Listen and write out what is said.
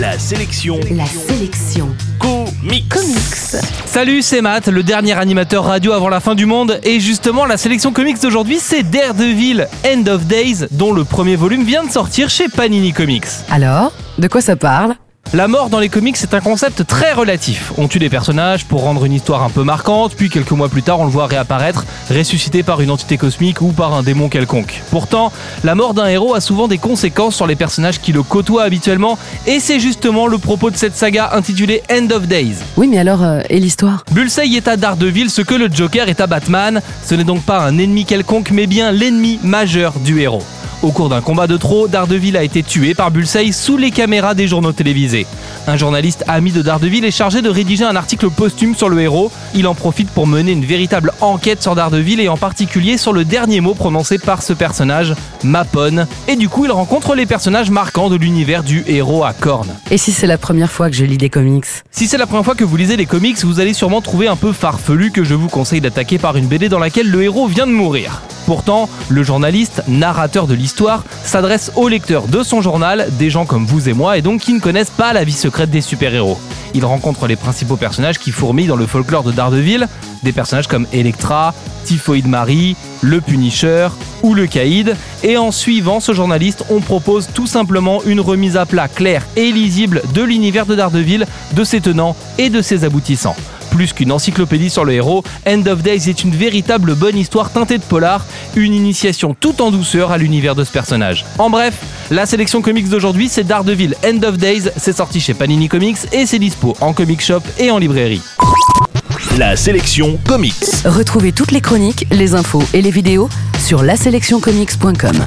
La sélection La sélection comics. comics. Salut, c'est Matt, le dernier animateur radio avant la fin du monde. Et justement, la sélection comics d'aujourd'hui, c'est Daredevil End of Days, dont le premier volume vient de sortir chez Panini Comics. Alors, de quoi ça parle? La mort dans les comics, c'est un concept très relatif. On tue des personnages pour rendre une histoire un peu marquante, puis quelques mois plus tard, on le voit réapparaître, ressuscité par une entité cosmique ou par un démon quelconque. Pourtant, la mort d'un héros a souvent des conséquences sur les personnages qui le côtoient habituellement, et c'est justement le propos de cette saga intitulée End of Days. Oui, mais alors, euh, et l'histoire? Bullseye est à Daredevil ce que le Joker est à Batman. Ce n'est donc pas un ennemi quelconque, mais bien l'ennemi majeur du héros. Au cours d'un combat de trop, Daredevil a été tué par Bullseye sous les caméras des journaux télévisés. Un journaliste ami de Daredevil est chargé de rédiger un article posthume sur le héros. Il en profite pour mener une véritable enquête sur Daredevil et en particulier sur le dernier mot prononcé par ce personnage, Mapone. Et du coup, il rencontre les personnages marquants de l'univers du héros à cornes. Et si c'est la première fois que je lis des comics? Si c'est la première fois que vous lisez les comics, vous allez sûrement trouver un peu farfelu que je vous conseille d'attaquer par une BD dans laquelle le héros vient de mourir. Pourtant, le journaliste, narrateur de l'histoire, s'adresse aux lecteurs de son journal, des gens comme vous et moi, et donc qui ne connaissent pas la vie secrète des super-héros. Il rencontre les principaux personnages qui fourmillent dans le folklore de Daredevil, des personnages comme Electra, Typhoid Marie, le Punisher ou le Caïd, et en suivant ce journaliste, on propose tout simplement une remise à plat claire et lisible de l'univers de Daredevil, de ses tenants et de ses aboutissants. Plus qu'une encyclopédie sur le héros, End of Days est une véritable bonne histoire teintée de polar, une initiation tout en douceur à l'univers de ce personnage. En bref, la sélection comics d'aujourd'hui, c'est Daredevil End of Days, c'est sorti chez Panini Comics et c'est dispo en comic shop et en librairie. La sélection comics. Retrouvez toutes les chroniques, les infos et les vidéos sur laselectioncomics.com.